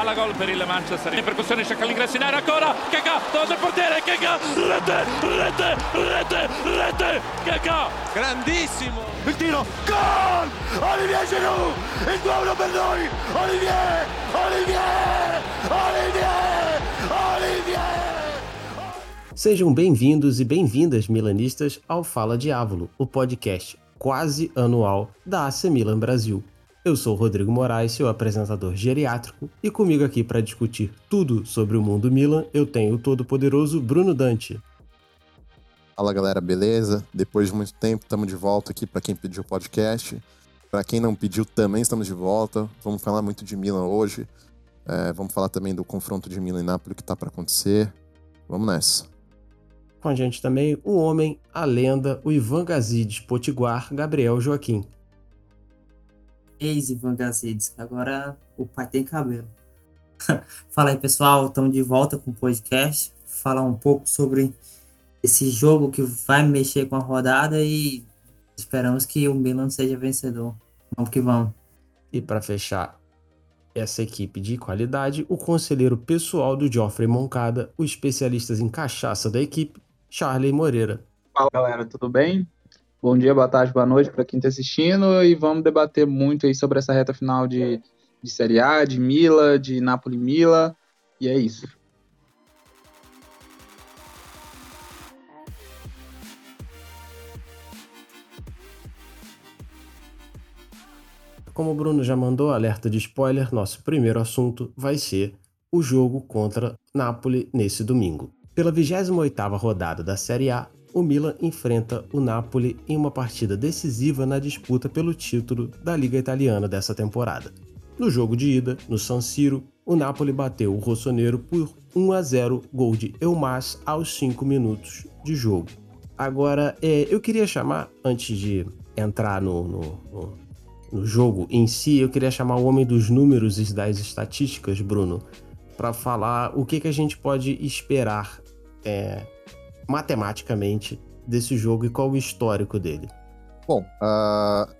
Palla gol per il Manchester. In percussione cerca l'ingresso in area ancora. Kaká davanti al portiere. Kaká rete, rete, rete, rete. Kaká grandissimo. Il tiro, gol! Olivier Giroud, il 2-1 per noi. Olivier, Olivier, Olivier, Olivier. Sejam bem-vindos e bem-vindas, milanistas, ao Fala Diávolo, o podcast quase anual da AC Milan Brasil. Eu sou Rodrigo Moraes, seu apresentador geriátrico, e comigo aqui para discutir tudo sobre o mundo Milan, eu tenho o todo-poderoso Bruno Dante. Fala galera, beleza? Depois de muito tempo, estamos de volta aqui para quem pediu o podcast. Para quem não pediu, também estamos de volta. Vamos falar muito de Milan hoje. É, vamos falar também do confronto de Milan e Napoli que está para acontecer. Vamos nessa. Com a gente também o homem, a lenda, o Ivan Gazidis Potiguar, Gabriel Joaquim ex-Ivan Gazidis, que agora o pai tem cabelo. Fala aí, pessoal, estamos de volta com o podcast. Falar um pouco sobre esse jogo que vai mexer com a rodada e esperamos que o Milan seja vencedor. Vamos que vamos. E para fechar essa equipe de qualidade, o conselheiro pessoal do Geoffrey Moncada, o especialista em cachaça da equipe, Charlie Moreira. Fala galera, tudo bem? Bom dia, boa tarde, boa noite para quem está assistindo e vamos debater muito aí sobre essa reta final de, de Série A, de Mila, de Napoli-Mila e é isso. Como o Bruno já mandou alerta de spoiler, nosso primeiro assunto vai ser o jogo contra Napoli nesse domingo. Pela 28ª rodada da Série A, o Milan enfrenta o Napoli em uma partida decisiva na disputa pelo título da Liga Italiana dessa temporada. No jogo de ida, no San Siro, o Napoli bateu o Rossonero por 1 a 0, gol de Elmas aos 5 minutos de jogo. Agora, é, eu queria chamar, antes de entrar no, no, no, no, jogo em si, eu queria chamar o homem dos números e das estatísticas, Bruno, para falar o que, que a gente pode esperar é, matematicamente desse jogo e qual o histórico dele? Bom, uh,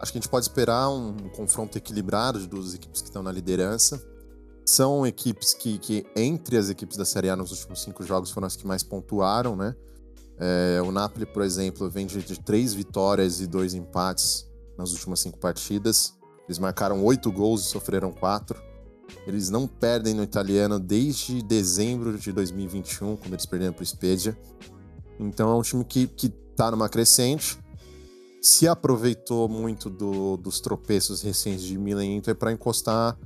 acho que a gente pode esperar um, confronto equilibrado de duas equipes que estão na liderança. São equipes que, que, entre as equipes da Série A nos últimos cinco jogos, foram as que mais pontuaram, né? É, o Napoli, por exemplo, vem de, de, três vitórias e dois empates nas últimas cinco partidas. Eles marcaram oito gols e sofreram quatro. Eles não perdem no italiano desde dezembro de 2021, quando eles perderam para o Spezia. Então é um time que, que tá numa crescente. Se aproveitou muito do, dos tropeços recentes de Milan e Inter para encostar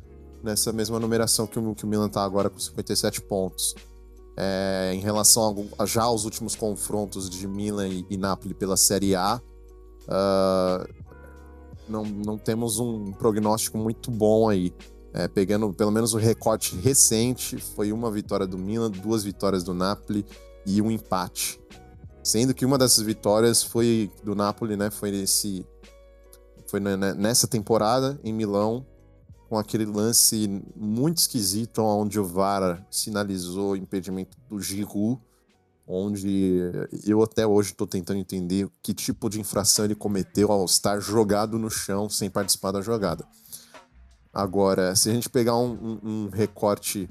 nessa mesma numeração que o, que o Milan está agora com 57 pontos. É, em relação a, já aos últimos confrontos de Milan e, e Napoli pela Série A, uh, não, não temos um prognóstico muito bom aí. É, pegando pelo menos o recorte recente, foi uma vitória do Milan, duas vitórias do Napoli e um empate. Sendo que uma dessas vitórias foi do Napoli, né? Foi nesse foi nessa temporada em Milão com aquele lance muito esquisito onde o VAR sinalizou o impedimento do Giroud, onde eu até hoje estou tentando entender que tipo de infração ele cometeu ao estar jogado no chão sem participar da jogada. Agora, se a gente pegar um, um, um recorte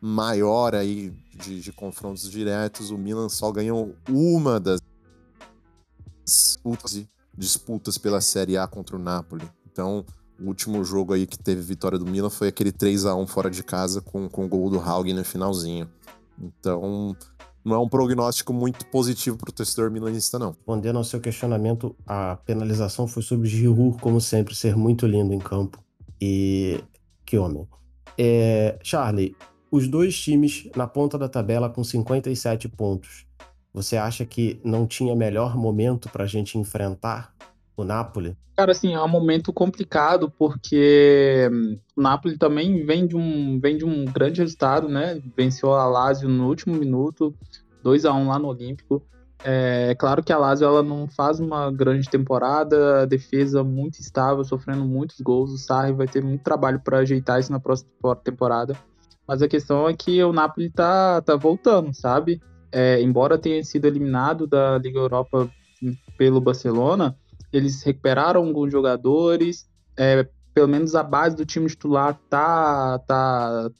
maior aí de, de, confrontos diretos, o Milan só ganhou uma das disputas pela Série A contra o Napoli. Então, o último jogo aí que teve vitória do Milan foi aquele 3 a 1 fora de casa com, com o gol do Haugen no finalzinho. Então, não é um prognóstico muito positivo para o torcedor milanista, não. Respondendo ao seu questionamento, a penalização foi sobre Giroud, como sempre, ser muito lindo em campo. E homem. É, Charlie, os dois times na ponta da tabela com 57 pontos. Você acha que não tinha melhor momento para a gente enfrentar o Napoli? Cara, assim, é um momento complicado porque hum, o Napoli também vem de um, vem de um grande resultado, né? Venceu a Lazio no último minuto, 2 a 1 lá no Olímpico. É claro que a Lazio ela não faz uma grande temporada, a defesa muito estável, sofrendo muitos gols. O Sarri vai ter muito trabalho para ajeitar isso na próxima temporada. Mas a questão é que o Napoli tá, tá voltando, sabe? É, embora tenha sido eliminado da Liga Europa pelo Barcelona, eles recuperaram alguns jogadores, é, pelo menos a base do time titular tá, tá,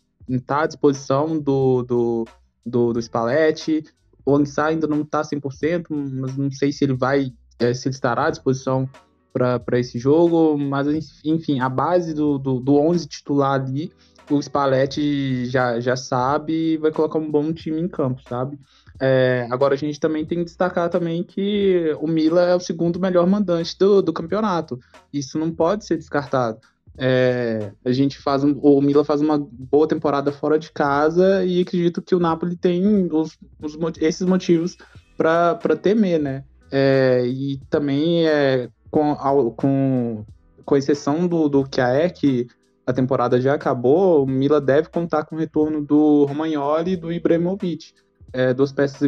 tá à disposição do, do, do, do Spalletti. O Ansar ainda não está 100%, mas não sei se ele vai, é, se ele estará à disposição para esse jogo, mas enfim, a base do, do, do 11 titular ali, o Spalletti já, já sabe e vai colocar um bom time em campo, sabe? É, agora a gente também tem que destacar também que o Mila é o segundo melhor mandante do, do campeonato. Isso não pode ser descartado. É, a gente faz um, o Mila faz uma boa temporada fora de casa e acredito que o Napoli tem os, os esses motivos para temer, né? É, e também é, com, com, com exceção do, do Kiaé, que a temporada já acabou, o Mila deve contar com o retorno do Romagnoli e do Ibrahimovic é, duas peças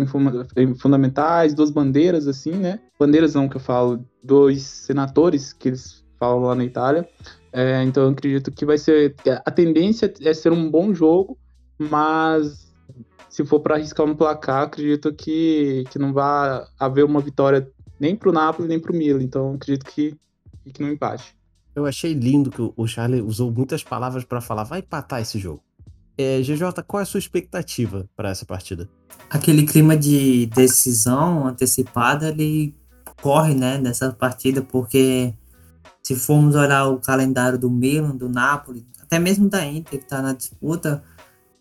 fundamentais, duas bandeiras, assim, né? Bandeiras não que eu falo, dois senadores que eles falam lá na Itália. É, então eu acredito que vai ser. A tendência é ser um bom jogo, mas se for para arriscar um placar, acredito que, que não vai haver uma vitória nem para o Napoli nem para o Milan. Então acredito que fique no empate. Eu achei lindo que o Charlie usou muitas palavras para falar, vai empatar esse jogo. É, GJ, qual é a sua expectativa para essa partida? Aquele clima de decisão antecipada, ele corre né, nessa partida, porque se formos olhar o calendário do Milan, do Napoli, até mesmo da Inter, que está na disputa,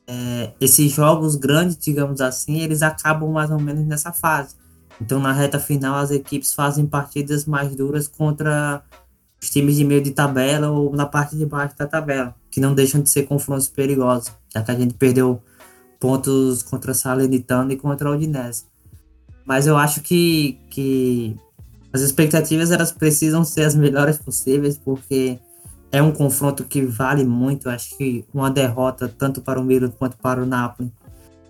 é, esses jogos grandes, digamos assim, eles acabam mais ou menos nessa fase. Então, na reta final, as equipes fazem partidas mais duras contra os times de meio de tabela ou na parte de baixo da tabela, que não deixam de ser confrontos perigosos, já que a gente perdeu pontos contra a Salernitana e contra a Udinese. Mas eu acho que, que as expectativas elas precisam ser as melhores possíveis, porque é um confronto que vale muito. Acho que uma derrota, tanto para o Milan quanto para o Napoli,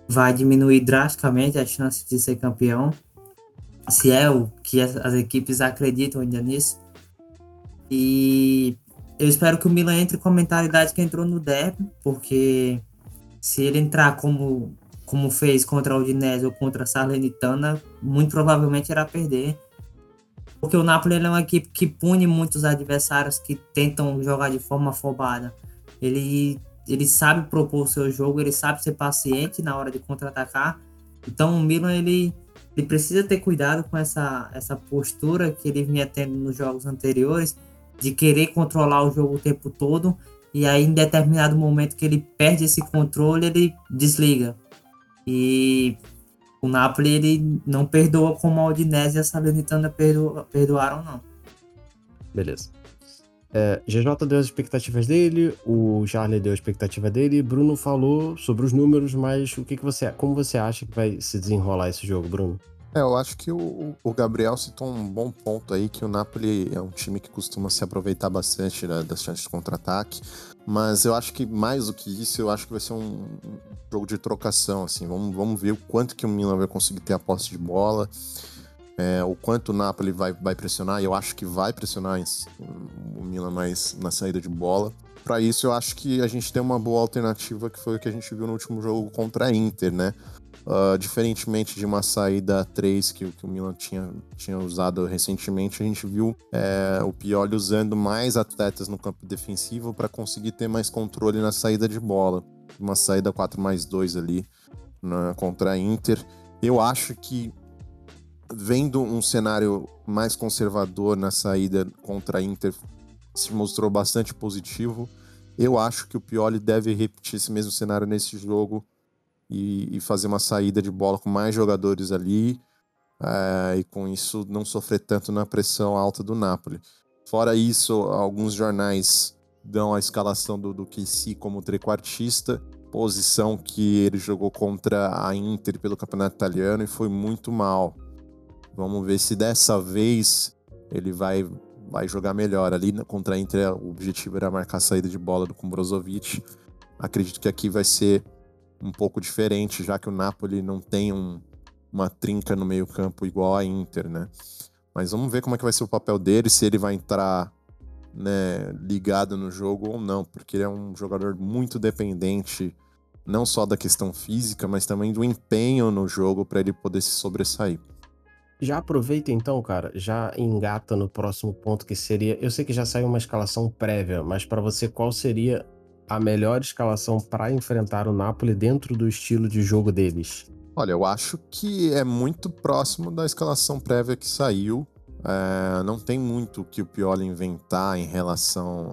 vai diminuir drasticamente a chance de ser campeão, se é o que as equipes acreditam ainda nisso. E eu espero que o Milan entre com a mentalidade que entrou no derby, porque se ele entrar como, como fez contra a Udinese ou contra a Salernitana, muito provavelmente irá perder. Porque o Napoli é uma equipe que pune muitos adversários que tentam jogar de forma afobada. Ele, ele sabe propor o seu jogo, ele sabe ser paciente na hora de contra-atacar. Então o Milan ele, ele precisa ter cuidado com essa, essa postura que ele vinha tendo nos jogos anteriores de querer controlar o jogo o tempo todo e aí em determinado momento que ele perde esse controle, ele desliga. E o Napoli ele não perdoa como a Udinese e a Salernitana perdo, perdoaram não. Beleza. É, GJ deu as expectativas dele, o Charlie deu a expectativa dele, Bruno falou sobre os números, mas o que, que você, como você acha que vai se desenrolar esse jogo, Bruno? É, eu acho que o, o Gabriel citou um bom ponto aí, que o Napoli é um time que costuma se aproveitar bastante né, das chances de contra-ataque, mas eu acho que mais do que isso, eu acho que vai ser um, jogo de trocação, assim, vamos, vamos ver o quanto que o Milan vai conseguir ter a posse de bola, é, o quanto o Napoli vai, vai pressionar, eu acho que vai pressionar o Milan mais na saída de bola. Para isso, eu acho que a gente tem uma boa alternativa, que foi o que a gente viu no último jogo contra a Inter, né? Uh, diferentemente de uma saída 3 que, que, o Milan tinha, tinha usado recentemente, a gente viu é, o Pioli usando mais atletas no campo defensivo para conseguir ter mais controle na saída de bola. Uma saída 4 mais 2 ali contra a Inter. Eu acho que, vendo um cenário mais conservador na saída contra a Inter, se mostrou bastante positivo. Eu acho que o Pioli deve repetir esse mesmo cenário nesse jogo e, e fazer uma saída de bola com mais jogadores ali é, e com isso não sofrer tanto na pressão alta do Napoli. Fora isso, alguns jornais dão a escalação do, do KC como trequartista, posição que ele jogou contra a Inter pelo campeonato italiano e foi muito mal. Vamos ver se dessa vez ele vai, vai jogar melhor. Ali contra a Inter, o objetivo era marcar a saída de bola do Kumbrozovic. Acredito que aqui vai ser um pouco diferente, já que o Napoli não tem um, uma trinca no meio-campo igual a Inter, né? Mas vamos ver como é que vai ser o papel dele, se ele vai entrar né, ligado no jogo ou não, porque ele é um jogador muito dependente não só da questão física, mas também do empenho no jogo para ele poder se sobressair. Já aproveita então, cara, já engata no próximo ponto que seria. Eu sei que já saiu uma escalação prévia, mas para você qual seria a melhor escalação para enfrentar o Napoli dentro do estilo de jogo deles? Olha, eu acho que é muito próximo da escalação prévia que saiu. É, não tem muito que o Pioli inventar em relação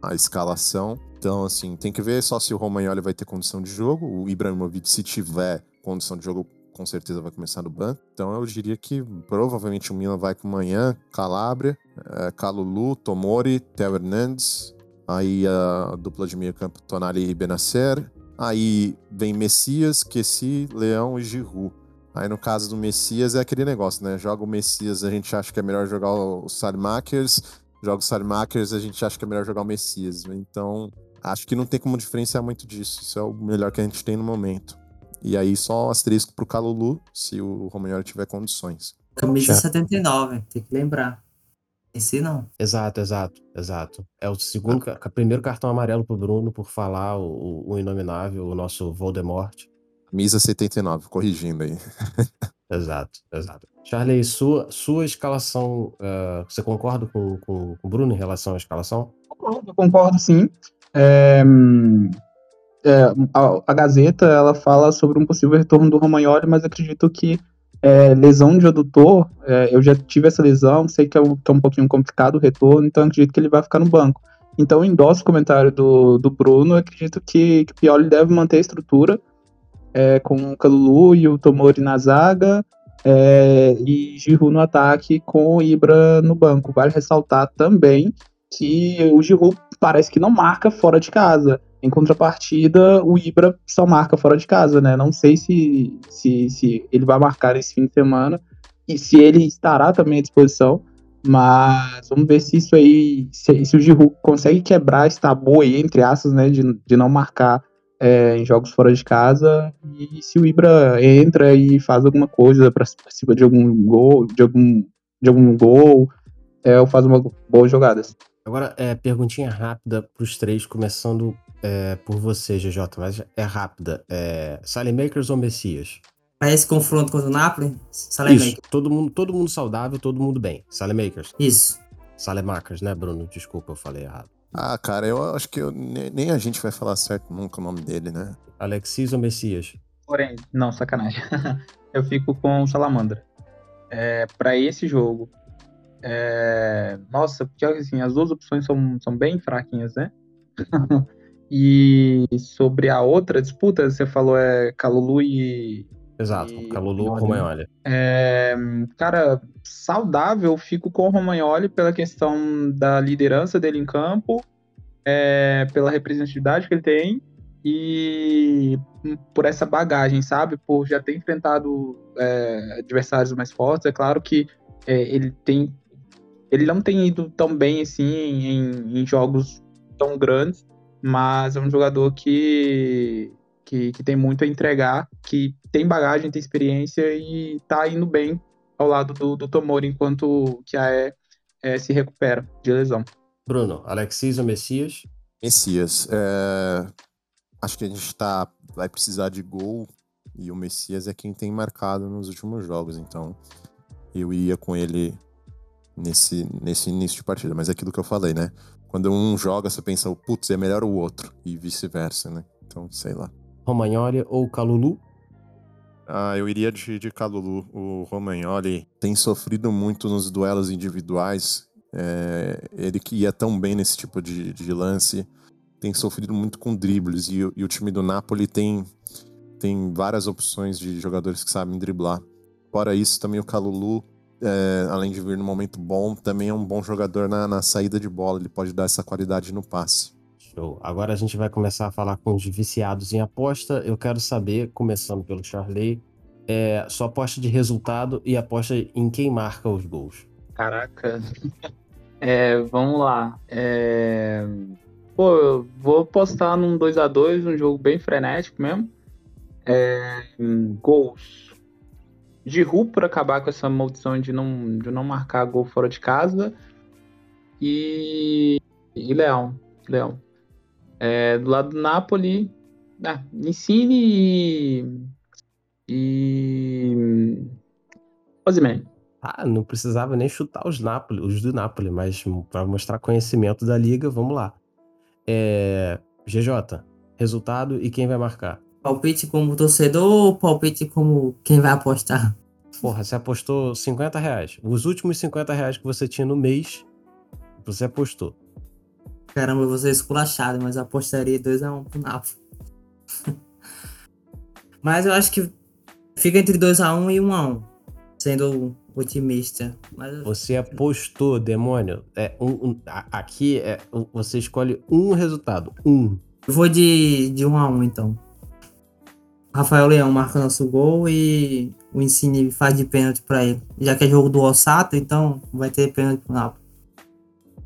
à escalação. Então, assim, tem que ver só se o Romagnoli vai ter condição de jogo. O Ibrahimovic, se tiver condição de jogo, com certeza vai começar no banco. Então eu diria que provavelmente o Milan vai com manhã, Calabria, é, Calulu, Tomori, Theo Hernandes, aí a dupla de meio campo Tonali e Benacer, aí vem Messias, Kessi, Leão e Giroud. Aí no caso do Messias é aquele negócio, né? Joga o Messias, a gente acha que é melhor jogar o Salimakers, joga o Salimakers, a gente acha que é melhor jogar o Messias. Então, acho que não tem como diferenciar muito disso. Isso é o melhor que a gente tem no momento. E aí só asterisco pro Calulu, se o Romagnoli tiver condições. Camisa Já. 79, tem que lembrar. Esse não. Exato, exato, exato. É o segundo, ah. primeiro cartão amarelo pro Bruno por falar o, o inominável, o nosso Voldemort. Camisa 79, corrigindo aí. exato, exato. Charlie, sua, sua escalação, uh, você concorda com, com, com o Bruno em relação à escalação? Concordo, concordo sim. É, é, a, a, Gazeta ela fala sobre um possível retorno do Romagnoli, mas acredito que é, lesão de adutor, é, eu já tive essa lesão, sei que é, um, é, um, pouquinho complicado o retorno, então acredito que ele vai ficar no banco. Então, endosso o comentário do, do Bruno, acredito que, que o Pioli deve manter a estrutura, é, com o Calulu e o Tomori na zaga, é, e Giroud no ataque, com o Ibra no banco. Vale ressaltar também que o Giroud parece que não marca fora de casa. Em contrapartida, o Ibra só marca fora de casa, né? Não sei se, se, se ele vai marcar esse fim de semana e se ele estará também à disposição. Mas vamos ver se isso aí, se, se o Giroud consegue quebrar esse tabu aí, entre aspas, né, de, de não marcar é, em jogos fora de casa e se o Ibra entra e faz alguma coisa participa de algum gol, de algum, de algum gol, é, ou faz uma boas jogadas. Agora, é, perguntinha rápida para os três, começando é, por você, GJ, mas é rápida. É, Makers ou Messias? Para esse confronto contra o Napoli, Makers. Todo mundo, todo mundo saudável, todo mundo bem. Makers. Isso. Makers, né, Bruno? Desculpa, eu falei errado. Ah, cara, eu acho que eu, nem a gente vai falar certo nunca o nome dele, né? Alexis ou Messias? Porém, não, sacanagem. eu fico com o Salamandra. É, para esse jogo, é... Nossa, porque assim, as duas opções são, são bem fraquinhas, né? e sobre a outra disputa, você falou é Calulu e. Exato, e Calulu ou Romagnoli. É, cara, saudável, fico com o Romagnoli pela questão da liderança dele em campo, é, pela representatividade que ele tem e por essa bagagem, sabe? Por já ter enfrentado é, adversários mais fortes. É claro que é, ele tem ele não tem ido tão bem assim em, em jogos tão grandes, mas é um jogador que, que, que, tem muito a entregar, que tem bagagem, tem experiência e tá indo bem ao lado do, do Tomori enquanto que a E é, se recupera de lesão. Bruno, Alexis ou Messias? Messias. É... Acho que a gente tá, vai precisar de gol e o Messias é quem tem marcado nos últimos jogos, então eu iria com ele nesse, nesse início de partida. Mas é aquilo que eu falei, né? Quando um joga, você pensa, putz, é melhor o outro, e vice-versa, né? Então, sei lá. Romagnoli ou Calulu? Ah, eu iria de, de Calulu. O Romagnoli tem sofrido muito nos duelos individuais. É, ele que ia tão bem nesse tipo de, de lance, tem sofrido muito com dribles. E, e o time do Napoli tem, tem várias opções de jogadores que sabem driblar. Fora isso, também o Calulu é, além de vir no momento bom, também é um bom jogador na, na, saída de bola. Ele pode dar essa qualidade no passe. Show. Agora a gente vai começar a falar com os viciados em aposta. Eu quero saber, começando pelo Charley, é, sua aposta de resultado e aposta em quem marca os gols. Caraca. É, vamos lá. É... Pô, eu vou apostar num 2 a 2 um jogo bem frenético mesmo. É... Gols. Giroud por acabar com essa maldição de não, de não marcar gol fora de casa. E, e Leão. Leão. É, do lado do Napoli, ah, Insigne e. e. Osimhen. Ah, não precisava nem chutar os Napoli, os do Napoli, mas para mostrar conhecimento da liga, vamos lá. É... GJ, resultado e quem vai marcar? Palpite como torcedor ou palpite como quem vai apostar? Porra, você apostou 50 reais. Os últimos 50 reais que você tinha no mês, você apostou. Caramba, eu vou ser esculachado, mas apostaria 2x1 um pro Napoli. mas eu acho que fica entre 2x1 um e 1x1. Um sendo otimista. Mas... Você apostou, demônio. É, um, um, aqui é, você escolhe um resultado. Um. Eu vou de, de 1 a 1 então. Rafael Leão marca nosso gol e o Insigne faz de pênalti para ele. Já que é jogo do Ossato, então vai ter pênalti pro Napoli.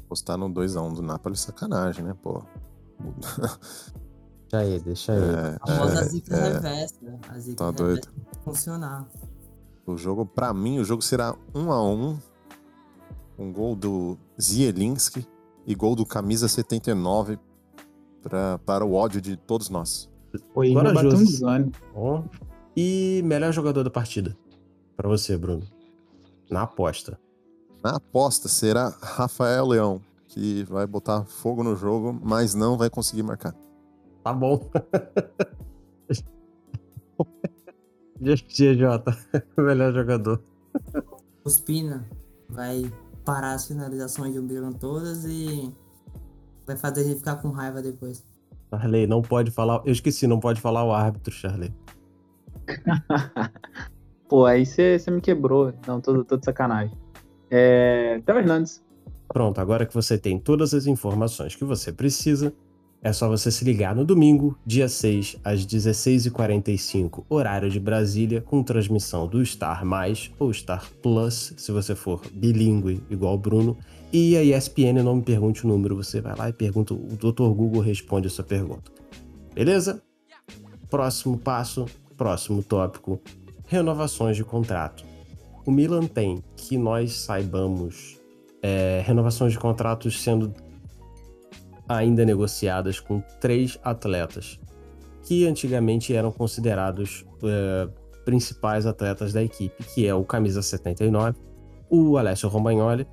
Postar no 2x1 do Napoli é sacanagem, né, pô? Deixa aí, deixa aí. É, a famosa é, zica é, reversa. A zica tá doido. funcionar. O jogo, para mim, o jogo será 1 a 1 um gol do Zielinski e gol do camisa 79 pra, para o ódio de todos nós. Foi Corajoso. Oh. E melhor jogador da partida para você, Bruno? Na aposta. Na aposta será Rafael Leão, que vai botar fogo no jogo, mas não vai conseguir marcar. Tá bom. GG, Jota. Melhor jogador. Ospina vai parar as finalizações de Umbilan todas e vai fazer gente ficar com raiva depois. Charley, não pode falar. Eu esqueci, não pode falar o árbitro, Charley. Pô, aí você me quebrou. Não, tô, tô de sacanagem. É. Theo Hernandes. Pronto, agora que você tem todas as informações que você precisa, é só você se ligar no domingo, dia 6, às 16h45, horário de Brasília, com transmissão do Star Mais ou Star Plus, se você for bilíngue igual o Bruno. E a ESPN não me pergunte o número, você vai lá e pergunta, o Dr. Google responde a sua pergunta. Beleza? Próximo passo, próximo tópico: renovações de contrato. O Milan tem, que nós saibamos, é, renovações de contratos sendo ainda negociadas com três atletas, que antigamente eram considerados uh, principais atletas da equipe, que é o camisa 79, o Alessio Romagnoli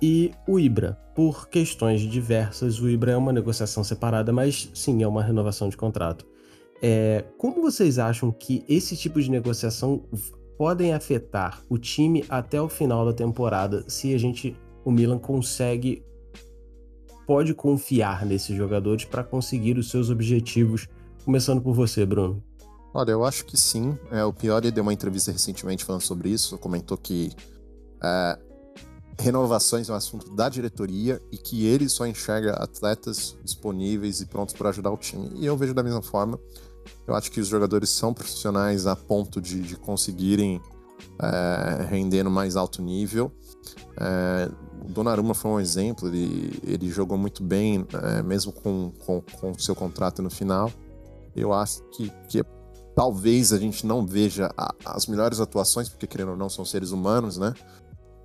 e o Ibra. Por questões diversas, o Ibra é uma negociação separada, mas sim, é uma renovação de contrato. É, como vocês acham que esse tipo de negociação podem afetar o time até o final da temporada se a gente, o Milan consegue pode confiar nesses jogadores para conseguir os seus objetivos? Começando por você, Bruno. Olha, eu acho que sim. É, o Piori deu uma entrevista recentemente falando sobre isso, comentou que é, renovações é um assunto da diretoria e que ele só enxerga atletas disponíveis e prontos para ajudar o time. E eu vejo da mesma forma. Eu acho que os jogadores são profissionais a ponto de, de conseguirem é, render no mais alto nível. É, o Donnarumma foi um exemplo, ele, ele jogou muito bem, é, mesmo com o com, com seu contrato no final. Eu acho que, que talvez a gente não veja a, as melhores atuações, porque querendo ou não, são seres humanos, né?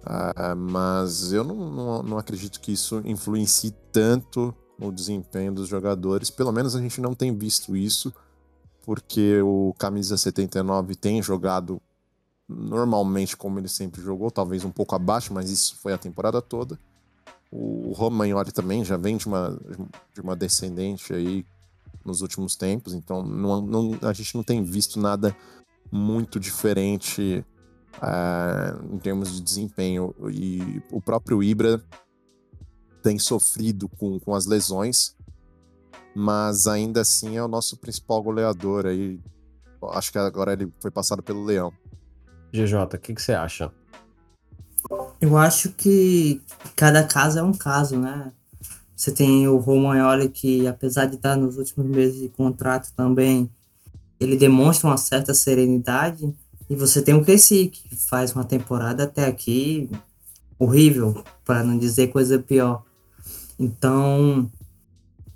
Uh, mas eu não, não, não, acredito que isso influencie tanto no desempenho dos jogadores. Pelo menos a gente não tem visto isso, porque o Camisa 79 tem jogado normalmente como ele sempre jogou, talvez um pouco abaixo, mas isso foi a temporada toda. O Romagnoli também já vem de uma, de uma descendente aí nos últimos tempos, então não, não, a gente não tem visto nada muito diferente uh, em termos de desempenho. E o próprio Ibra tem sofrido com, com as lesões, mas ainda assim é o nosso principal goleador aí. Acho que agora ele foi passado pelo Leão. GJ, o que, que você acha? Eu acho que cada caso é um caso, né? Você tem o Romagnoli que, apesar de estar nos últimos meses de contrato também, ele demonstra uma certa serenidade. E você tem o Kessi, que faz uma temporada até aqui horrível, para não dizer coisa pior. Então,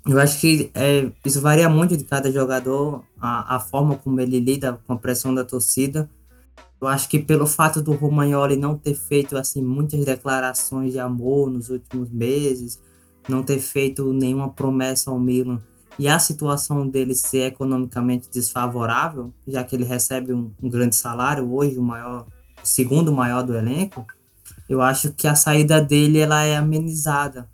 eu acho que é, isso varia muito de cada jogador, a, a forma como ele lida com a pressão da torcida. Eu acho que pelo fato do Romagnoli não ter feito assim muitas declarações de amor nos últimos meses, não ter feito nenhuma promessa ao Milan e a situação dele ser economicamente desfavorável, já que ele recebe um, um grande salário hoje, o maior, o segundo maior do elenco, eu acho que a saída dele ela é amenizada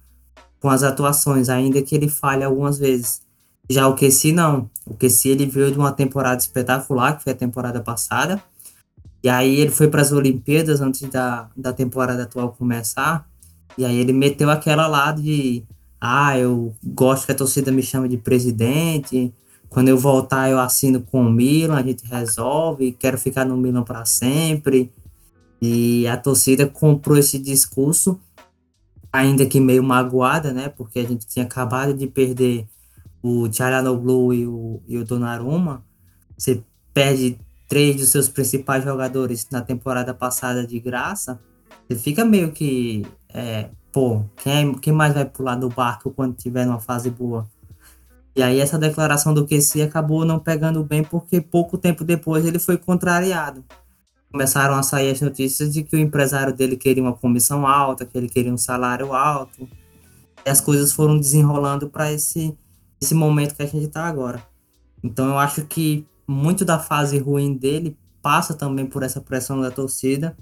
com as atuações, ainda que ele falhe algumas vezes. Já o Kessi não. O Kessi ele veio de uma temporada espetacular, que foi a temporada passada. E aí ele foi para as Olimpíadas antes da, da temporada atual começar. E aí ele meteu aquela lá de ah, eu gosto que a torcida me chame de presidente. Quando eu voltar, eu assino com o Milan, a gente resolve, quero ficar no Milan para sempre. E a torcida comprou esse discurso, ainda que meio magoada, né? Porque a gente tinha acabado de perder o Tcharanoglu e o, e o Donnarumma. Você perde três dos seus principais jogadores na temporada passada de graça. Você fica meio que é, pô, quem, quem mais vai pular do barco quando tiver numa fase boa? E aí essa declaração do QC acabou não pegando bem porque pouco tempo depois ele foi contrariado. Começaram a sair as notícias de que o empresário dele queria uma comissão alta, que ele queria um salário alto. E as coisas foram desenrolando para esse, esse momento que a gente está agora. Então eu acho que muito da fase ruim dele passa também por essa pressão da torcida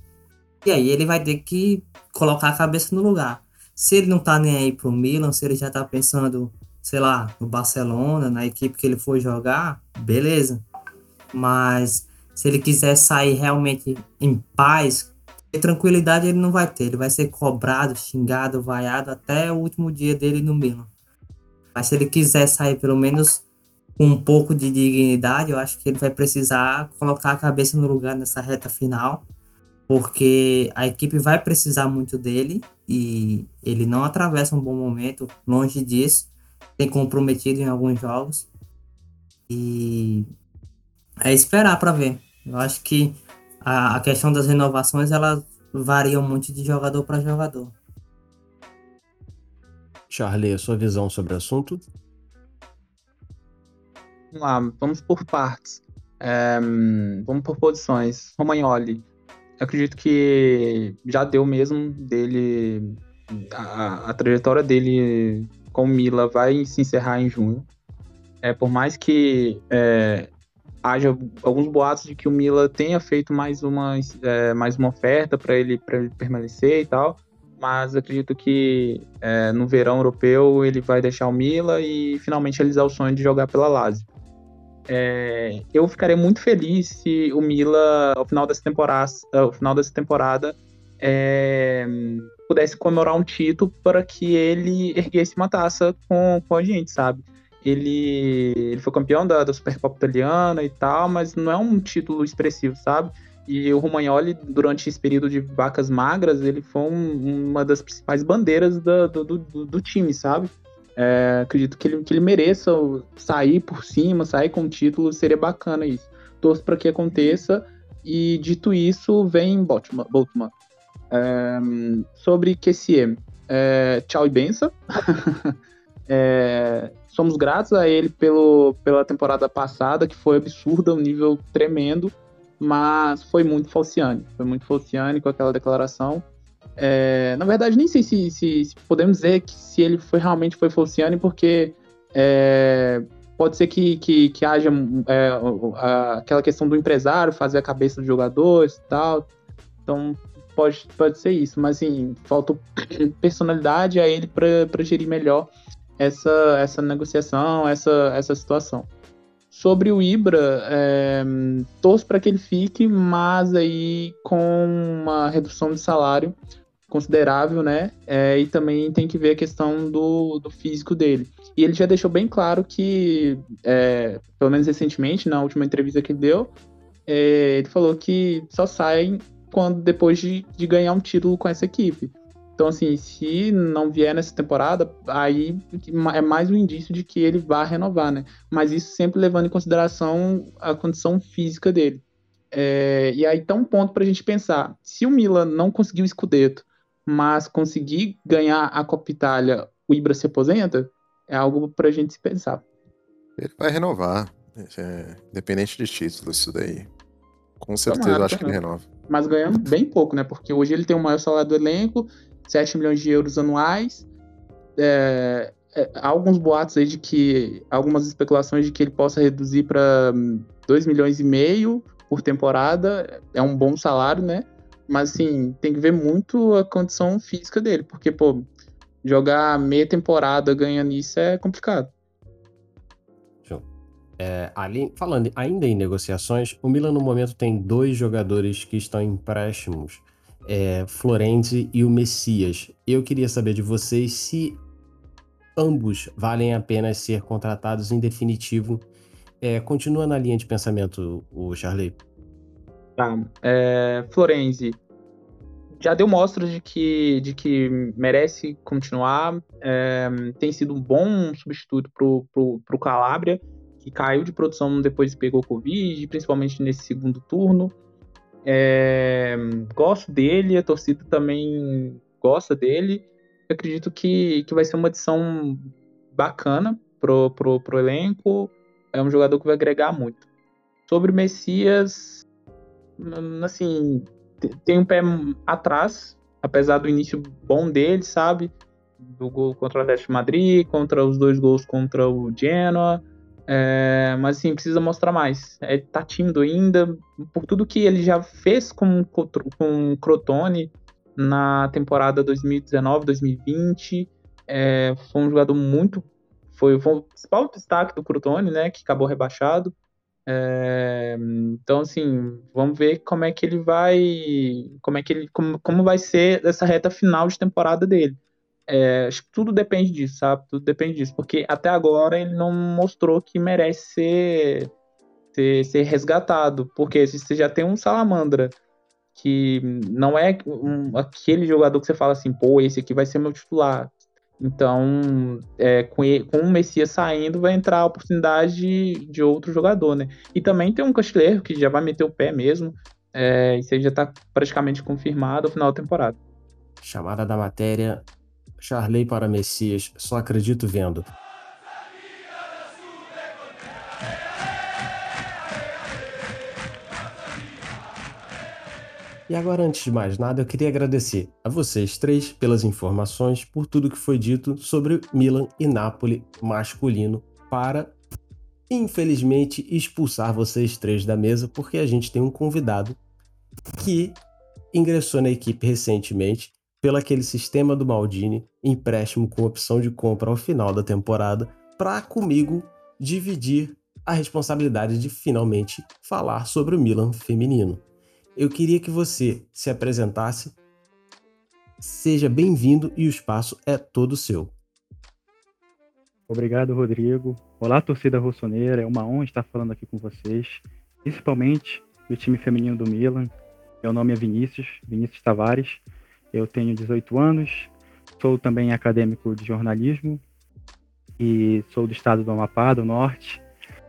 e aí ele vai ter que colocar a cabeça no lugar. Se ele não tá nem aí pro Milan, se ele já tá pensando, sei lá, no Barcelona, na equipe que ele for jogar, beleza. Mas se ele quiser sair realmente em paz, tranquilidade ele não vai ter. Ele vai ser cobrado, xingado, vaiado até o último dia dele no Milan. Mas se ele quiser sair pelo menos com um pouco de dignidade, eu acho que ele vai precisar colocar a cabeça no lugar nessa reta final porque a equipe vai precisar muito dele e ele não atravessa um bom momento, longe disso, tem comprometido em alguns jogos e é esperar para ver. Eu acho que a, a questão das renovações ela varia muito de jogador para jogador. Charlie, a sua visão sobre o assunto? Vamos lá, vamos por partes. É, vamos por posições. Romagnoli, acredito que já deu mesmo dele. A, a trajetória dele com Mila vai se encerrar em junho. É, por mais que é, haja alguns boatos de que o Mila tenha feito mais uma, é, mais uma oferta para ele, ele permanecer e tal, mas acredito que é, no verão europeu ele vai deixar o Mila e finalmente realizar o sonho de jogar pela Lazio. É, eu ficaria muito feliz se o Mila, ao final dessa temporada, ao final dessa temporada é, pudesse comemorar um título para que ele erguesse uma taça com, com a gente, sabe? Ele, ele foi campeão da, da Supercopa Italiana e tal, mas não é um título expressivo, sabe? E o Romagnoli, durante esse período de vacas magras, ele foi um, uma das principais bandeiras do, do, do, do time, sabe? É, acredito que ele, que ele mereça sair por cima, sair com o título, seria bacana isso. Torço para que aconteça. E dito isso, vem Boltman. Boltman. É, sobre QCM, é, tchau e benção. é, somos gratos a ele pelo, pela temporada passada, que foi absurda, um nível tremendo, mas foi muito falciane. Foi muito falciane com aquela declaração. É, na verdade, nem sei se, se, se, podemos dizer que se ele foi realmente foi Falciani, porque é, pode ser que, que, que haja é, a, aquela questão do empresário fazer a cabeça dos jogadores e tal. Então, pode, pode ser isso, mas assim, falta personalidade a ele para gerir melhor essa, essa negociação, essa, essa situação. Sobre o Ibra, é, torço para que ele fique, mas aí com uma redução de salário considerável, né? É, e também tem que ver a questão do, do físico dele. E ele já deixou bem claro que, é, pelo menos recentemente, na última entrevista que ele deu, é, ele falou que só sai quando depois de, de ganhar um título com essa equipe. Então, assim, se não vier nessa temporada, aí é mais um indício de que ele vai renovar, né? Mas isso sempre levando em consideração a condição física dele. É, e aí tá um ponto para a gente pensar. Se o Milan não conseguiu o Scudetto, mas conseguir ganhar a Copa Itália, o Ibra se aposenta, é algo para a gente se pensar. Ele vai renovar, é, independente de título, isso daí. Com certeza Tomara, acho que ele renova. Mas ganhando bem pouco, né? Porque hoje ele tem o maior salário do elenco, 7 milhões de euros anuais. É, é, há alguns boatos aí de que. Algumas especulações de que ele possa reduzir para 2 milhões e meio por temporada. É um bom salário, né? Mas, assim, tem que ver muito a condição física dele, porque, pô, jogar meia temporada ganhando isso é complicado. É, ali, falando ainda em negociações, o Milan no momento tem dois jogadores que estão em empréstimos, é, Florenzi e o Messias. Eu queria saber de vocês se ambos valem a pena ser contratados em definitivo. É, continua na linha de pensamento, o Charley. Tá. É, Florenzi já deu mostras de que, de que merece continuar. É, tem sido um bom substituto pro, pro, pro Calabria, que caiu de produção depois que pegou Covid, principalmente nesse segundo turno. É, gosto dele, a torcida também gosta dele. Eu acredito que, que vai ser uma adição bacana pro, pro, pro elenco. É um jogador que vai agregar muito. Sobre o Messias, assim, tem um pé atrás, apesar do início bom dele, sabe? Do gol contra o Atlético Madrid, contra os dois gols contra o Genoa. É, mas assim, precisa mostrar mais. É, tá tímido ainda, por tudo que ele já fez com, com o Crotone na temporada 2019-2020. É, foi um jogador muito. Foi, foi o principal destaque do Crotone, né? Que acabou rebaixado. É, então, assim, vamos ver como é que ele vai. Como é que ele. Como, como vai ser essa reta final de temporada dele. É, acho que tudo depende disso, sabe? Tudo depende disso. Porque até agora ele não mostrou que merece ser, ser, ser resgatado. Porque se você já tem um Salamandra que não é um, aquele jogador que você fala assim, pô, esse aqui vai ser meu titular. Então, é, com, ele, com o Messias saindo, vai entrar a oportunidade de, de outro jogador, né? E também tem um Castleiro que já vai meter o pé mesmo. É, isso aí já tá praticamente confirmado no final da temporada. Chamada da matéria, Charley para Messias, só acredito vendo. E agora, antes de mais nada, eu queria agradecer a vocês três pelas informações, por tudo que foi dito sobre Milan e Napoli masculino, para, infelizmente, expulsar vocês três da mesa, porque a gente tem um convidado que ingressou na equipe recentemente pelo aquele sistema do Maldini, empréstimo com opção de compra ao final da temporada, para comigo dividir a responsabilidade de finalmente falar sobre o Milan feminino eu queria que você se apresentasse. Seja bem-vindo e o espaço é todo seu. Obrigado, Rodrigo. Olá, torcida rossoneira. É uma honra estar falando aqui com vocês, principalmente do time feminino do Milan. Meu nome é Vinícius, Vinícius Tavares. Eu tenho 18 anos, sou também acadêmico de jornalismo e sou do estado do Amapá, do Norte.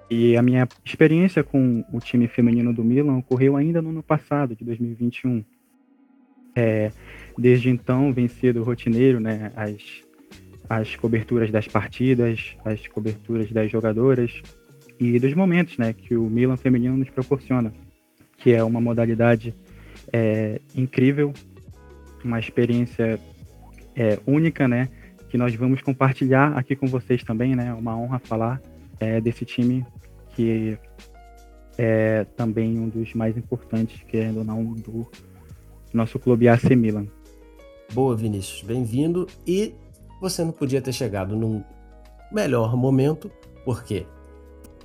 E a minha experiência com o time feminino do Milan ocorreu ainda no ano passado, de 2021. É, desde então, vem sido rotineiro né, as, as coberturas das partidas, as coberturas das jogadoras e dos momentos né, que o Milan feminino nos proporciona, que é uma modalidade é, incrível, uma experiência é, única, né, que nós vamos compartilhar aqui com vocês também, né, uma honra falar é, desse time que é também um dos mais importantes, querendo ou não, do nosso clube AC Milan. Boa, Vinícius, bem-vindo. E você não podia ter chegado num melhor momento, porque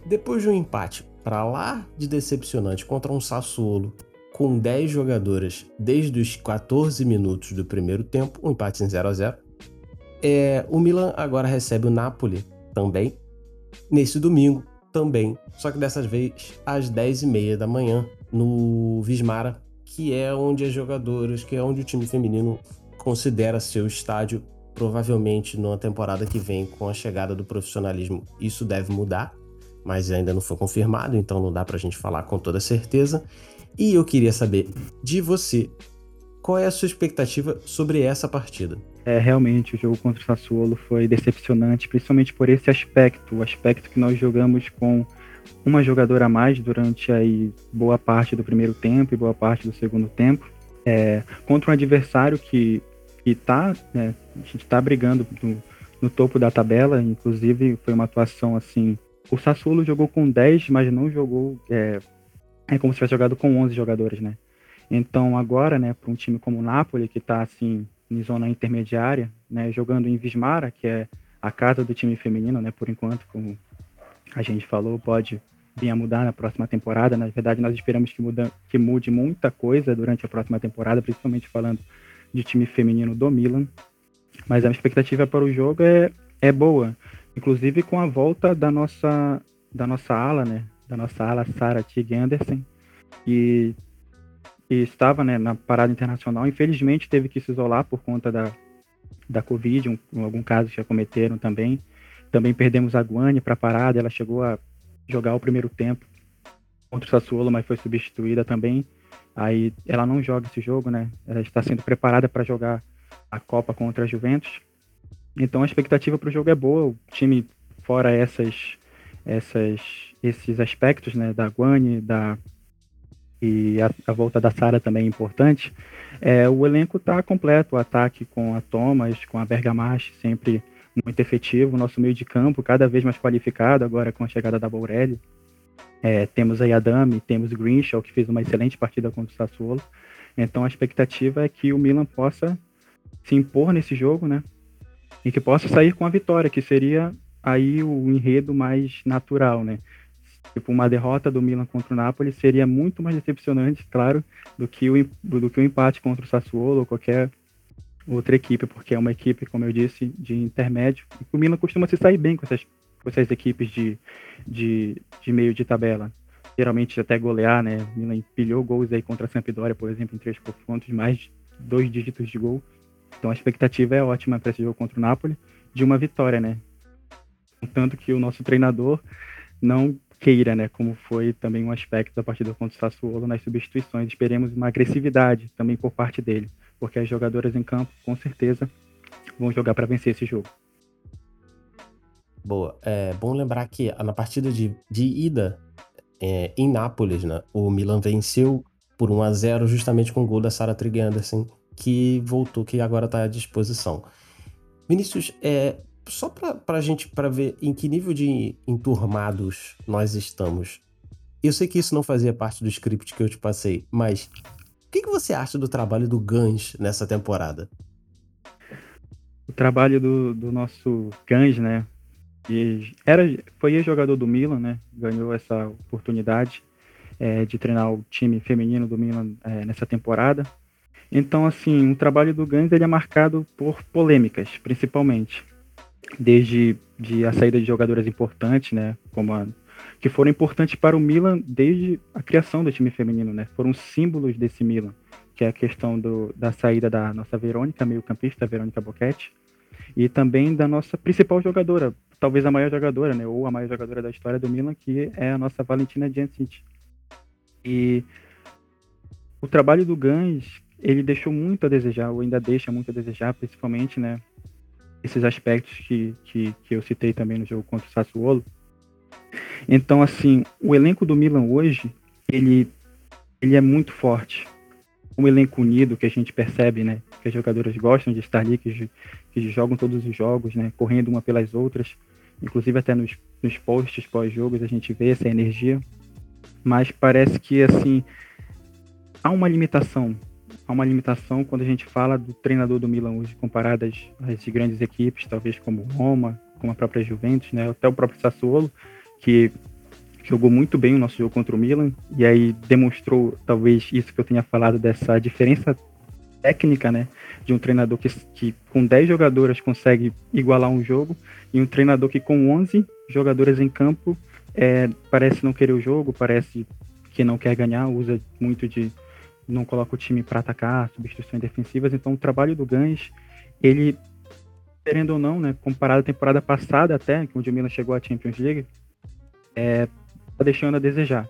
depois de um empate para lá de decepcionante contra um Sassuolo com 10 jogadoras desde os 14 minutos do primeiro tempo, um empate em 0 a 0 é, o Milan agora recebe o Napoli também nesse domingo também, só que dessa vez às 10h30 da manhã, no Vismara, que é onde as jogadoras, que é onde o time feminino considera seu estádio, provavelmente numa temporada que vem com a chegada do profissionalismo. Isso deve mudar, mas ainda não foi confirmado, então não dá pra gente falar com toda certeza. E eu queria saber de você, qual é a sua expectativa sobre essa partida? É, realmente, o jogo contra o Sassuolo foi decepcionante, principalmente por esse aspecto, o aspecto que nós jogamos com uma jogadora a mais durante aí boa parte do primeiro tempo e boa parte do segundo tempo, é, contra um adversário que está, né, a gente está brigando no, no, topo da tabela, inclusive foi uma atuação assim, o Sassuolo jogou com 10, mas não jogou, é, é como se tivesse jogado com 11 jogadores, né? Então agora, né, para um time como o Napoli, que está assim em zona intermediária, né, jogando em Vismara, que é a casa do time feminino, né, por enquanto, como a gente falou, pode vir a mudar na próxima temporada. Na verdade, nós esperamos que, muda, que mude muita coisa durante a próxima temporada, principalmente falando de time feminino do Milan. Mas a expectativa para o jogo é, é boa, inclusive com a volta da nossa da nossa ala, né, da nossa ala Sarah Tig Anderson, que, que estava né, na parada internacional. Infelizmente, teve que se isolar por conta da, da Covid, um, algum caso já cometeram também. Também perdemos a Guane para a parada, ela chegou a jogar o primeiro tempo contra o Sassuolo, mas foi substituída também. Aí ela não joga esse jogo, né? Ela está sendo preparada para jogar a Copa contra a Juventus. Então a expectativa para o jogo é boa. O time, fora essas, essas, esses aspectos, né, da Guane, da e a, a volta da Sara também é importante. É, o elenco está completo, o ataque com a Thomas, com a Bergamache, sempre muito efetivo, o nosso meio de campo cada vez mais qualificado, agora com a chegada da Borelli. É, temos aí a Dami, temos o Greenshaw, que fez uma excelente partida contra o Sassuolo. Então a expectativa é que o Milan possa se impor nesse jogo, né? E que possa sair com a vitória, que seria aí o enredo mais natural, né? Tipo, uma derrota do Milan contra o Napoli seria muito mais decepcionante, claro, do que o, do que o empate contra o Sassuolo ou qualquer outra equipe, porque é uma equipe, como eu disse, de intermédio. E o Milan costuma se sair bem com essas, com essas equipes de, de, de meio de tabela. Geralmente até golear, né? O Milan empilhou gols aí contra a Sampdoria, por exemplo, em três confrontos, mais dois dígitos de gol. Então a expectativa é ótima para esse jogo contra o Napoli, de uma vitória, né? Tanto que o nosso treinador não queira, né? Como foi também um aspecto da partida contra o Sassuolo nas substituições. Esperemos uma agressividade também por parte dele, porque as jogadoras em campo, com certeza, vão jogar para vencer esse jogo. Boa. É bom lembrar que na partida de, de ida é, em Nápoles, né, o Milan venceu por 1 a 0 justamente com o gol da Sara Trigg Anderson, que voltou, que agora está à disposição. Vinícius, é, só para a gente para ver em que nível de enturmados nós estamos. Eu sei que isso não fazia parte do script que eu te passei, mas o que, que você acha do trabalho do Gans nessa temporada? O trabalho do, do nosso Gans, né? E era, foi jogador do Milan, né? Ganhou essa oportunidade é, de treinar o time feminino do Milan é, nessa temporada. Então, assim, o trabalho do Gans ele é marcado por polêmicas, principalmente desde de a saída de jogadoras importantes, né, como a, que foram importantes para o Milan desde a criação do time feminino, né, foram símbolos desse Milan, que é a questão do, da saída da nossa Verônica, meio-campista, Verônica Boquete, e também da nossa principal jogadora, talvez a maior jogadora, né, ou a maior jogadora da história do Milan, que é a nossa Valentina Jancic. E o trabalho do Gans, ele deixou muito a desejar, ou ainda deixa muito a desejar, principalmente, né, esses aspectos que, que, que eu citei também no jogo contra o Sassuolo. Então, assim, o elenco do Milan hoje, ele, ele é muito forte. Um elenco unido que a gente percebe, né? Que as jogadoras gostam de estar ali, que, que jogam todos os jogos, né? Correndo uma pelas outras. Inclusive até nos, nos posts pós-jogos a gente vê essa energia. Mas parece que, assim, há uma limitação há uma limitação quando a gente fala do treinador do Milan hoje comparado às, às grandes equipes, talvez como Roma, como a própria Juventus, né? Até o próprio Sassuolo, que jogou muito bem o nosso jogo contra o Milan e aí demonstrou talvez isso que eu tinha falado dessa diferença técnica, né, de um treinador que, que com 10 jogadoras consegue igualar um jogo e um treinador que com 11 jogadoras em campo é, parece não querer o jogo, parece que não quer ganhar, usa muito de não coloca o time para atacar, substituições defensivas. Então, o trabalho do Gans, ele, querendo ou não, né, comparado à temporada passada até, onde o Milan chegou à Champions League, é, tá deixando a desejar.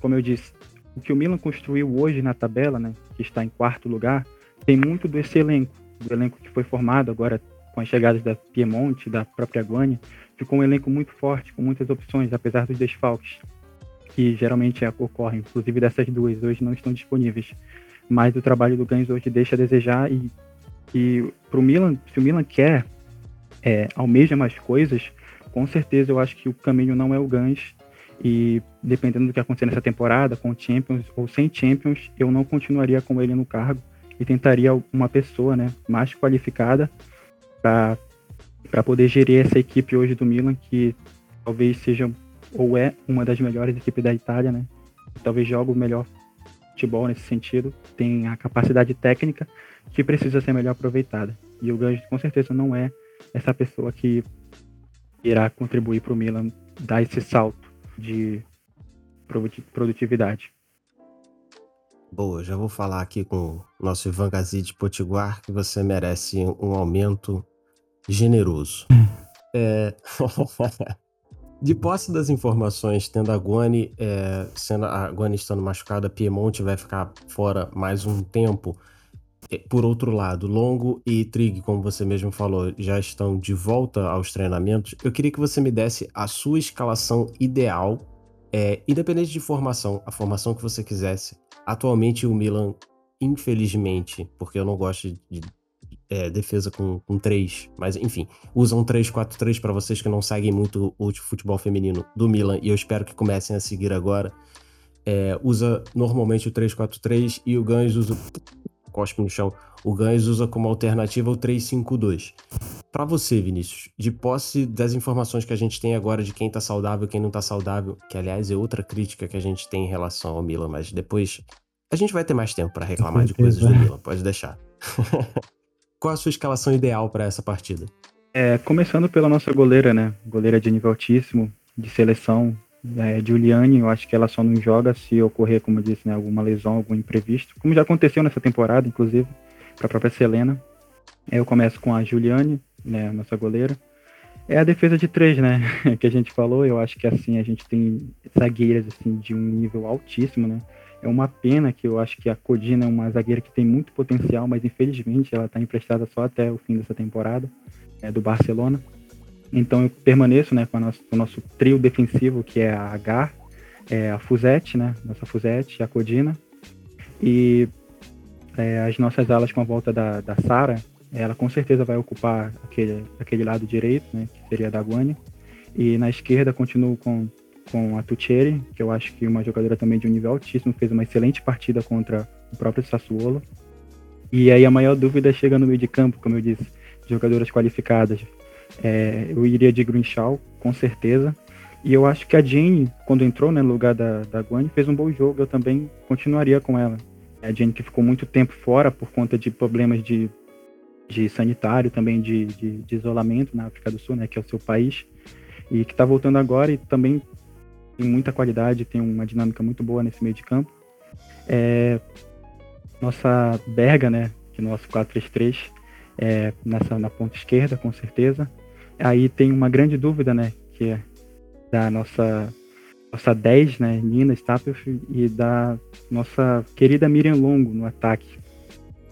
Como eu disse, o que o Milan construiu hoje na tabela, né, que está em quarto lugar, tem muito desse elenco, do elenco que foi formado agora com as chegadas da Piemonte, da própria Guane, ficou um elenco muito forte, com muitas opções, apesar dos desfalques que geralmente ocorrem, inclusive dessas duas hoje não estão disponíveis. Mas o trabalho do Gans hoje deixa a desejar e, e para o Milan, se o Milan quer, é, almeja mais coisas, com certeza eu acho que o caminho não é o Gans E dependendo do que acontecer nessa temporada, com Champions ou sem Champions, eu não continuaria com ele no cargo e tentaria uma pessoa né, mais qualificada para poder gerir essa equipe hoje do Milan, que talvez seja ou é uma das melhores equipes da Itália, né? Talvez jogue o melhor futebol nesse sentido, tem a capacidade técnica que precisa ser melhor aproveitada. E o Ganges com certeza não é essa pessoa que irá contribuir para o Milan dar esse salto de produtividade. Boa, já vou falar aqui com o nosso Ivan Gazzi Potiguar que você merece um aumento generoso. é... De posse das informações, tendo a Guani, é, sendo a Guani estando machucada, Piemonte vai ficar fora mais um tempo. Por outro lado, Longo e Trig, como você mesmo falou, já estão de volta aos treinamentos. Eu queria que você me desse a sua escalação ideal, é, independente de formação, a formação que você quisesse. Atualmente, o Milan, infelizmente, porque eu não gosto de é, defesa com, com três, mas enfim, usam 3-4-3 para vocês que não seguem muito o futebol feminino do Milan, e eu espero que comecem a seguir agora. É, usa normalmente o 3-4-3 e o Gans usa. Cospe no chão. O Gans usa como alternativa o 3-5-2. Para você, Vinícius, de posse das informações que a gente tem agora de quem tá saudável quem não tá saudável, que aliás é outra crítica que a gente tem em relação ao Milan, mas depois a gente vai ter mais tempo para reclamar de coisas do Milan, pode deixar. Qual a sua escalação ideal para essa partida? É, começando pela nossa goleira, né? Goleira de nível altíssimo, de seleção, é, Giuliani, eu acho que ela só não joga se ocorrer, como eu disse, né, alguma lesão, algum imprevisto, como já aconteceu nessa temporada, inclusive, para a própria Selena. Eu começo com a Giuliani, né, nossa goleira. É a defesa de três, né, que a gente falou. Eu acho que assim a gente tem zagueiras assim de um nível altíssimo, né. É uma pena que eu acho que a Codina é uma zagueira que tem muito potencial, mas infelizmente ela está emprestada só até o fim dessa temporada é, do Barcelona. Então eu permaneço né, com, com o nosso trio defensivo, que é a Gar, é a Fuzete, né, nossa Fuzete, a Codina. E é, as nossas alas com a volta da, da Sara, ela com certeza vai ocupar aquele, aquele lado direito, né, que seria da Guani. E na esquerda continuo com com a Tucheri, que eu acho que uma jogadora também de um nível altíssimo, fez uma excelente partida contra o próprio Sassuolo. E aí a maior dúvida chega no meio de campo, como eu disse, jogadoras qualificadas. É, eu iria de Grinshaw, com certeza. E eu acho que a Jane, quando entrou né, no lugar da, da Gwen, fez um bom jogo. Eu também continuaria com ela. A Jane que ficou muito tempo fora por conta de problemas de, de sanitário, também de, de, de isolamento na África do Sul, né, que é o seu país. E que está voltando agora e também tem muita qualidade, tem uma dinâmica muito boa nesse meio de campo. É, nossa Berga, né, que nosso 4-3-3, é, nessa, na ponta esquerda, com certeza. Aí tem uma grande dúvida, né, que é da nossa nossa 10, né, Nina Stapelf, e da nossa querida Miriam Longo no ataque.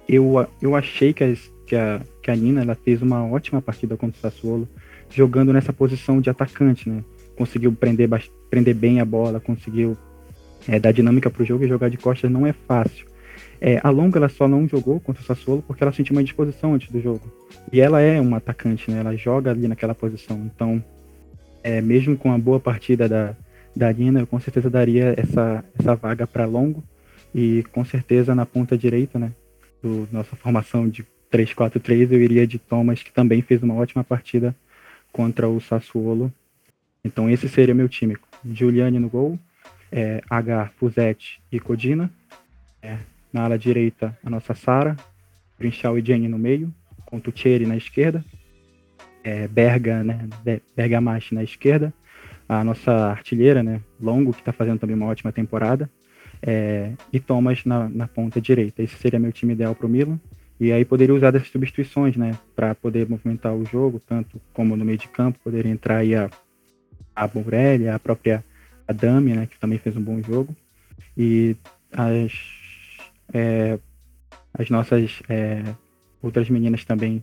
Eu, eu achei que, as, que, a, que a Nina ela fez uma ótima partida contra o Sassuolo, jogando nessa posição de atacante, né? conseguiu prender, prender bem a bola, conseguiu é, dar dinâmica para o jogo e jogar de costas não é fácil. É, a Longa ela só não jogou contra o Sassuolo porque ela sentiu uma disposição antes do jogo. E ela é uma atacante, né? Ela joga ali naquela posição. Então, é, mesmo com a boa partida da, da Nina, eu com certeza daria essa, essa vaga para Longo. E com certeza na ponta direita, né? Do nossa formação de 3-4-3, eu iria de Thomas, que também fez uma ótima partida contra o Sassuolo então esse seria meu time. Giuliani no gol, é, H, Fuzetti e Codina. É, na ala direita, a nossa Sara, Brinchal e Jenny no meio, com Tucheri na esquerda. É, Berga, né, na esquerda. A nossa artilheira, né, Longo, que está fazendo também uma ótima temporada. É, e Thomas na, na ponta direita. Esse seria meu time ideal para o Milan. E aí poderia usar dessas substituições, né, para poder movimentar o jogo, tanto como no meio de campo, poderia entrar aí a a Borelli, a própria Adami, né, que também fez um bom jogo, e as, é, as nossas é, outras meninas também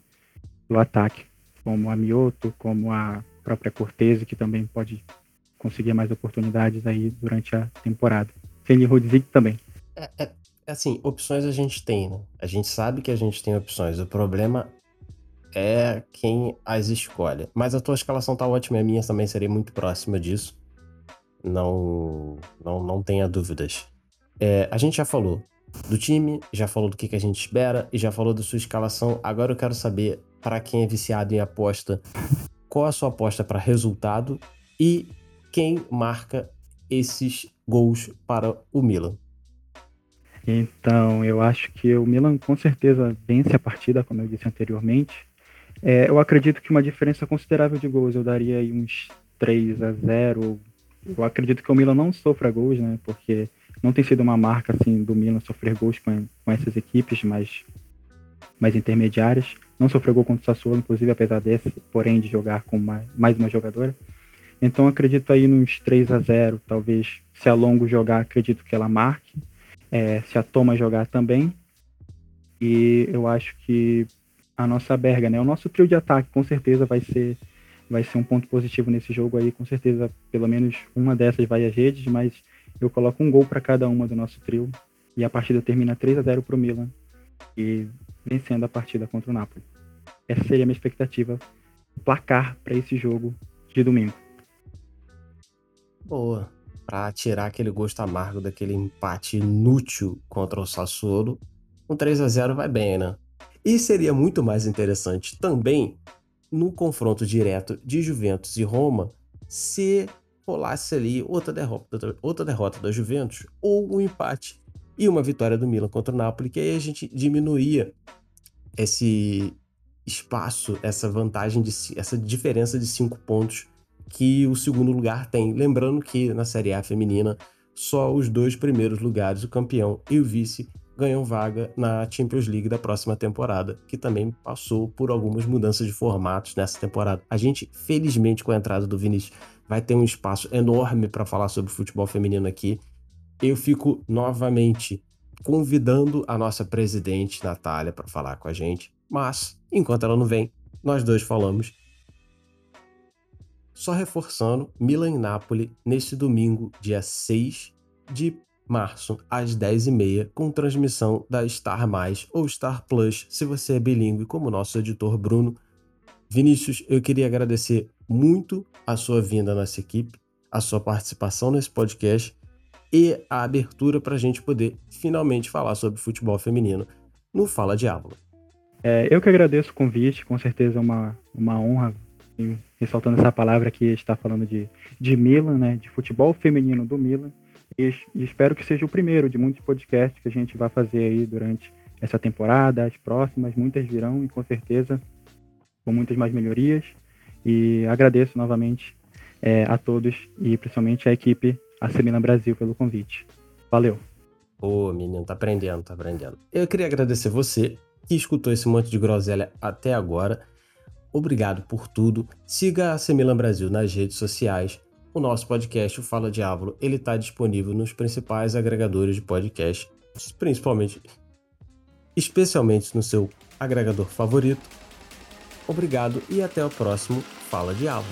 do ataque, como a Mioto, como a própria Cortese, que também pode conseguir mais oportunidades aí durante a temporada. Feli Rodzik também. É, é, assim, opções a gente tem, né? A gente sabe que a gente tem opções. O problema é quem as escolhe. Mas a tua escalação tá ótima, a minha também seria muito próxima disso. Não, não, não tenha dúvidas. É, a gente já falou do time, já falou do que, que a gente espera e já falou da sua escalação. Agora eu quero saber, para quem é viciado em aposta, qual a sua aposta para resultado e quem marca esses gols para o Milan. Então, eu acho que o Milan com certeza vence a partida, como eu disse anteriormente. É, eu acredito que uma diferença considerável de gols eu daria aí uns 3 a 0. Eu acredito que o Milan não sofra gols, né? Porque não tem sido uma marca assim do Milan sofrer gols com, com essas equipes mais, mais intermediárias. Não sofreu gol contra o Sassuolo, inclusive, apesar desse, porém, de jogar com mais, mais uma jogadora. Então, acredito aí nos 3 a 0 talvez. Se a Longo jogar, acredito que ela marque. É, se a Toma jogar também. E eu acho que a nossa Berga, né? O nosso trio de ataque, com certeza, vai ser vai ser um ponto positivo nesse jogo aí. Com certeza, pelo menos uma dessas vai às redes, mas eu coloco um gol para cada uma do nosso trio e a partida termina 3 a 0 para o Milan e vencendo a partida contra o Napoli. Essa seria a minha expectativa placar para esse jogo de domingo. Boa. Para tirar aquele gosto amargo daquele empate inútil contra o Sassuolo, um 3 a 0 vai bem, né? E seria muito mais interessante também no confronto direto de Juventus e Roma se rolasse ali outra derrota, outra derrota da Juventus ou um empate e uma vitória do Milan contra o Napoli, que aí a gente diminuía esse espaço, essa vantagem, de, essa diferença de cinco pontos que o segundo lugar tem. Lembrando que na Série A feminina, só os dois primeiros lugares, o campeão e o vice, ganham vaga na Champions League da próxima temporada, que também passou por algumas mudanças de formatos nessa temporada. A gente, felizmente, com a entrada do Vinícius, vai ter um espaço enorme para falar sobre futebol feminino aqui. Eu fico novamente convidando a nossa presidente Natália para falar com a gente, mas enquanto ela não vem, nós dois falamos. Só reforçando, Milan e Napoli neste domingo, dia 6 de março, às 10h30, com transmissão da Star Mais ou Star Plus, se você é bilíngue, como nosso editor Bruno. Vinícius, eu queria agradecer muito a sua vinda nessa equipe, a sua participação nesse podcast e a abertura para a gente poder finalmente falar sobre futebol feminino no Fala Diabo. É, eu que agradeço o convite, com certeza é uma, uma honra, ressaltando essa palavra que está falando de, de Milan, né, de futebol feminino do Milan. E, espero que seja o primeiro de muitos podcasts que a gente vai fazer aí durante essa temporada, as próximas, muitas virão e com certeza com muitas mais melhorias. E agradeço novamente é, a todos e principalmente a equipe a Semina Brasil pelo convite. Valeu. Ô, menino, tá aprendendo, tá aprendendo. Eu queria agradecer você que escutou esse monte de groselha até agora. Obrigado por tudo. Siga a Semilan Brasil nas redes sociais. O nosso podcast, o Fala Diabo, ele está disponível nos principais agregadores de podcast, principalmente, especialmente no seu agregador favorito. Obrigado e até o próximo Fala Diabo.